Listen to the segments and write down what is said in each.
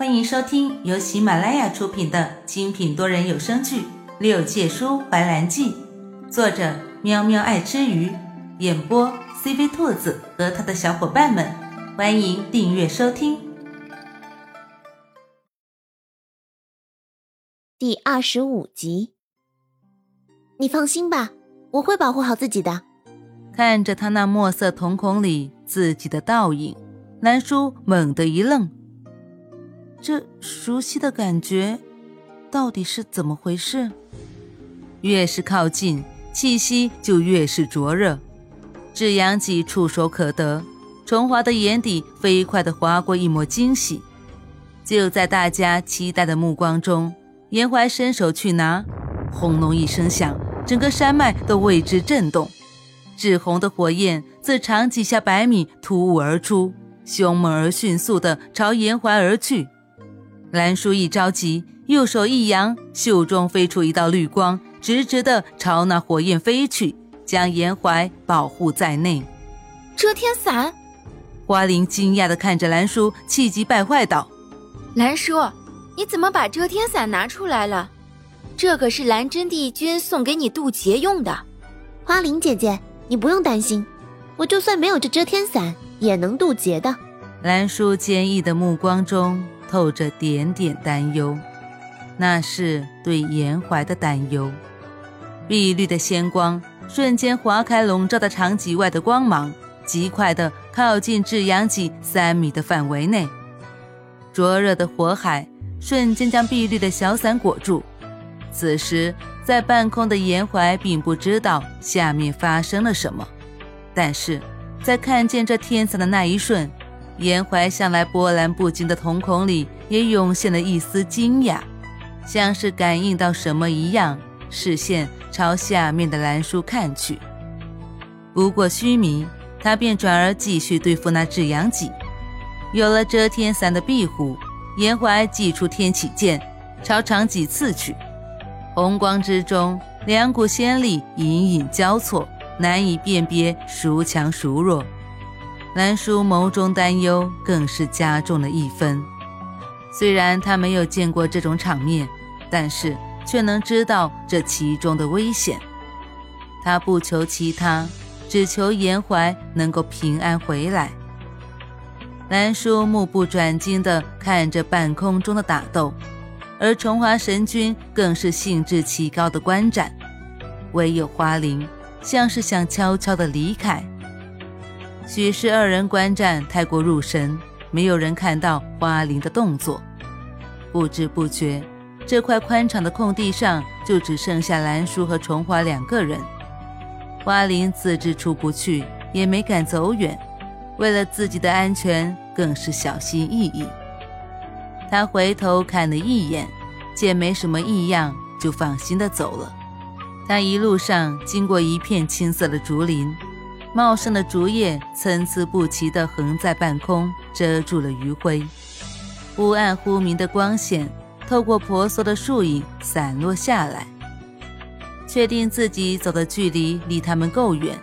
欢迎收听由喜马拉雅出品的精品多人有声剧《六界书怀兰记》，作者喵喵爱吃鱼，演播 CV 兔子和他的小伙伴们。欢迎订阅收听。第二十五集，你放心吧，我会保护好自己的。看着他那墨色瞳孔里自己的倒影，兰叔猛地一愣。这熟悉的感觉，到底是怎么回事？越是靠近，气息就越是灼热。至阳戟触手可得，崇华的眼底飞快地划过一抹惊喜。就在大家期待的目光中，严怀伸手去拿，轰隆一声响，整个山脉都为之震动。炙红的火焰自长戟下百米突兀而出，凶猛而迅速地朝严怀而去。兰叔一着急，右手一扬，袖中飞出一道绿光，直直的朝那火焰飞去，将严怀保护在内。遮天伞！花灵惊讶的看着兰叔，气急败坏道：“兰叔，你怎么把遮天伞拿出来了？这可是蓝真帝君送给你渡劫用的。”花灵姐姐，你不用担心，我就算没有这遮天伞，也能渡劫的。兰叔坚毅的目光中。透着点点担忧，那是对严怀的担忧。碧绿的仙光瞬间划开笼罩的长戟外的光芒，极快地靠近至阳戟三米的范围内。灼热的火海瞬间将碧绿的小伞裹住。此时，在半空的严怀并不知道下面发生了什么，但是在看见这天伞的那一瞬。严怀向来波澜不惊的瞳孔里也涌现了一丝惊讶，像是感应到什么一样，视线朝下面的兰叔看去。不过须弥，他便转而继续对付那至阳戟。有了遮天伞的庇护，严怀祭出天启剑，朝长戟刺去。红光之中，两股仙力隐隐交错，难以辨别孰强孰弱。兰叔眸中担忧更是加重了一分。虽然他没有见过这种场面，但是却能知道这其中的危险。他不求其他，只求颜怀能够平安回来。兰叔目不转睛地看着半空中的打斗，而崇华神君更是兴致极高的观战。唯有花灵像是想悄悄地离开。许是二人观战太过入神，没有人看到花灵的动作。不知不觉，这块宽敞的空地上就只剩下兰叔和重华两个人。花灵自知出不去，也没敢走远，为了自己的安全，更是小心翼翼。他回头看了一眼，见没什么异样，就放心的走了。他一路上经过一片青色的竹林。茂盛的竹叶参差不齐地横在半空，遮住了余晖。忽暗忽明的光线透过婆娑的树影散落下来。确定自己走的距离离他们够远，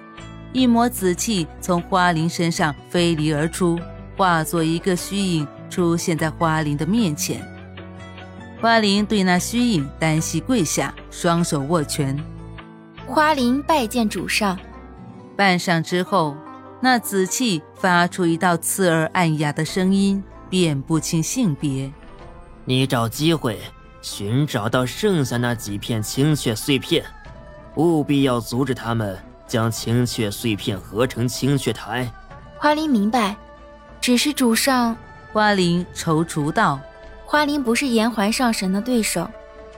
一抹紫气从花灵身上飞离而出，化作一个虚影出现在花灵的面前。花灵对那虚影单膝跪下，双手握拳。花灵拜见主上。半晌之后，那紫气发出一道刺耳暗哑的声音，辨不清性别。你找机会寻找到剩下那几片青雀碎片，务必要阻止他们将青雀碎片合成青雀台。花灵明白，只是主上。花灵踌躇道：“花灵不是炎环上神的对手，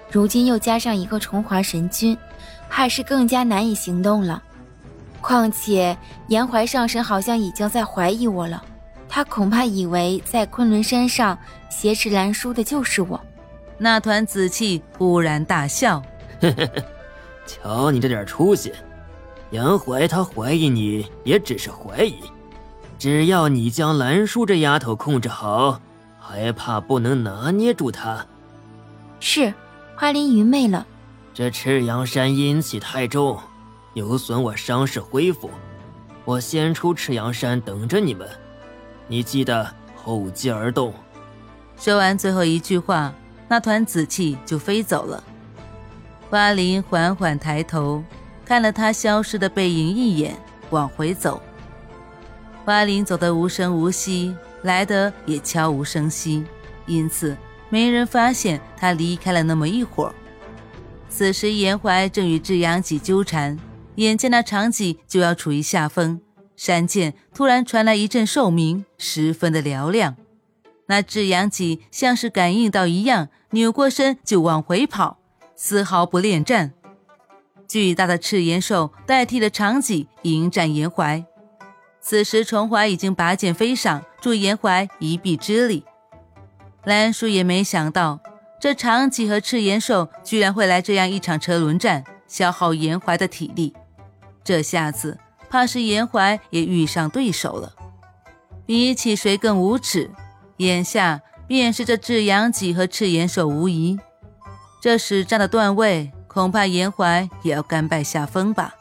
如今又加上一个重华神君，怕是更加难以行动了。”况且，严怀上神好像已经在怀疑我了，他恐怕以为在昆仑山上挟持兰叔的就是我。那团紫气忽然大笑：“ 瞧你这点出息，严怀他怀疑你也只是怀疑，只要你将兰叔这丫头控制好，还怕不能拿捏住她？”是，花灵愚昧了。这赤阳山阴气太重。有损我伤势恢复，我先出赤阳山等着你们。你记得后继而动。说完最后一句话，那团紫气就飞走了。花林缓缓抬头，看了他消失的背影一眼，往回走。花林走得无声无息，来得也悄无声息，因此没人发现他离开了那么一会儿。此时严怀正与至阳戟纠缠，眼见那长戟就要处于下风，山涧突然传来一阵兽鸣，十分的嘹亮。那至阳戟像是感应到一样，扭过身就往回跑。丝毫不恋战，巨大的赤炎兽代替了长戟迎战严怀。此时重华已经拔剑飞上，助严怀一臂之力。兰叔也没想到，这长戟和赤炎兽居然会来这样一场车轮战，消耗严怀的体力。这下子怕是严怀也遇上对手了。比起谁更无耻，眼下便是这至阳戟和赤炎兽无疑。这使战的段位，恐怕严怀也要甘拜下风吧。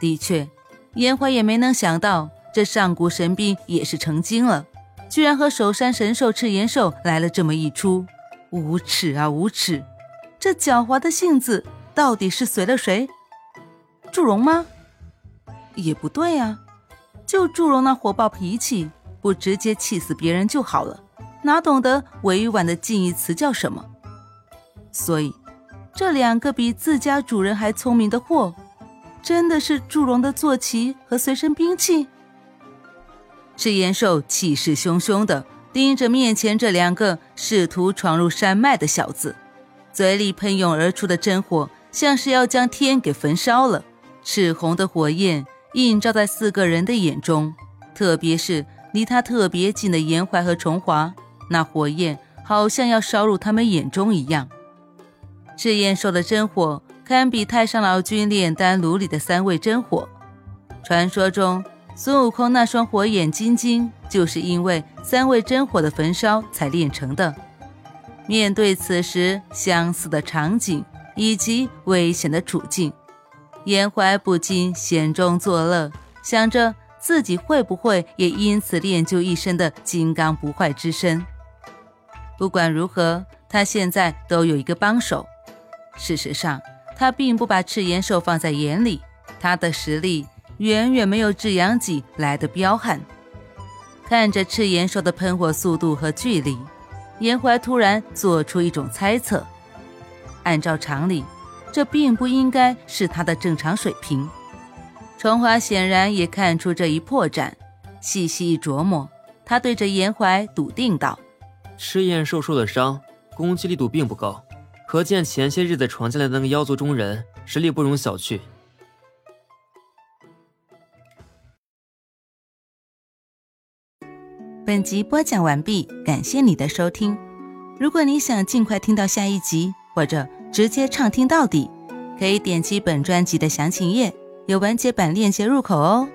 的确，严怀也没能想到，这上古神兵也是成精了，居然和守山神兽赤炎兽来了这么一出，无耻啊无耻！这狡猾的性子到底是随了谁？祝融吗？也不对啊，就祝融那火爆脾气，不直接气死别人就好了，哪懂得委婉的近义词叫什么？所以，这两个比自家主人还聪明的货，真的是祝融的坐骑和随身兵器。赤炎兽气势汹汹的盯着面前这两个试图闯入山脉的小子，嘴里喷涌而出的真火，像是要将天给焚烧了。赤红的火焰映照在四个人的眼中，特别是离他特别近的严怀和重华，那火焰好像要烧入他们眼中一样。赤焰兽的真火堪比太上老君炼丹炉里的三味真火。传说中，孙悟空那双火眼金睛就是因为三味真火的焚烧才炼成的。面对此时相似的场景以及危险的处境，严怀不禁险中作乐，想着自己会不会也因此练就一身的金刚不坏之身。不管如何，他现在都有一个帮手。事实上，他并不把赤炎兽放在眼里，他的实力远远没有至阳戟来的彪悍。看着赤炎兽的喷火速度和距离，严怀突然做出一种猜测：按照常理，这并不应该是他的正常水平。重华显然也看出这一破绽，细细一琢磨，他对着严怀笃定道：“赤焰兽受的伤，攻击力度并不高。”可见前些日子闯进来的那个妖族中人实力不容小觑。本集播讲完毕，感谢你的收听。如果你想尽快听到下一集，或者直接畅听到底，可以点击本专辑的详情页，有完结版链接入口哦。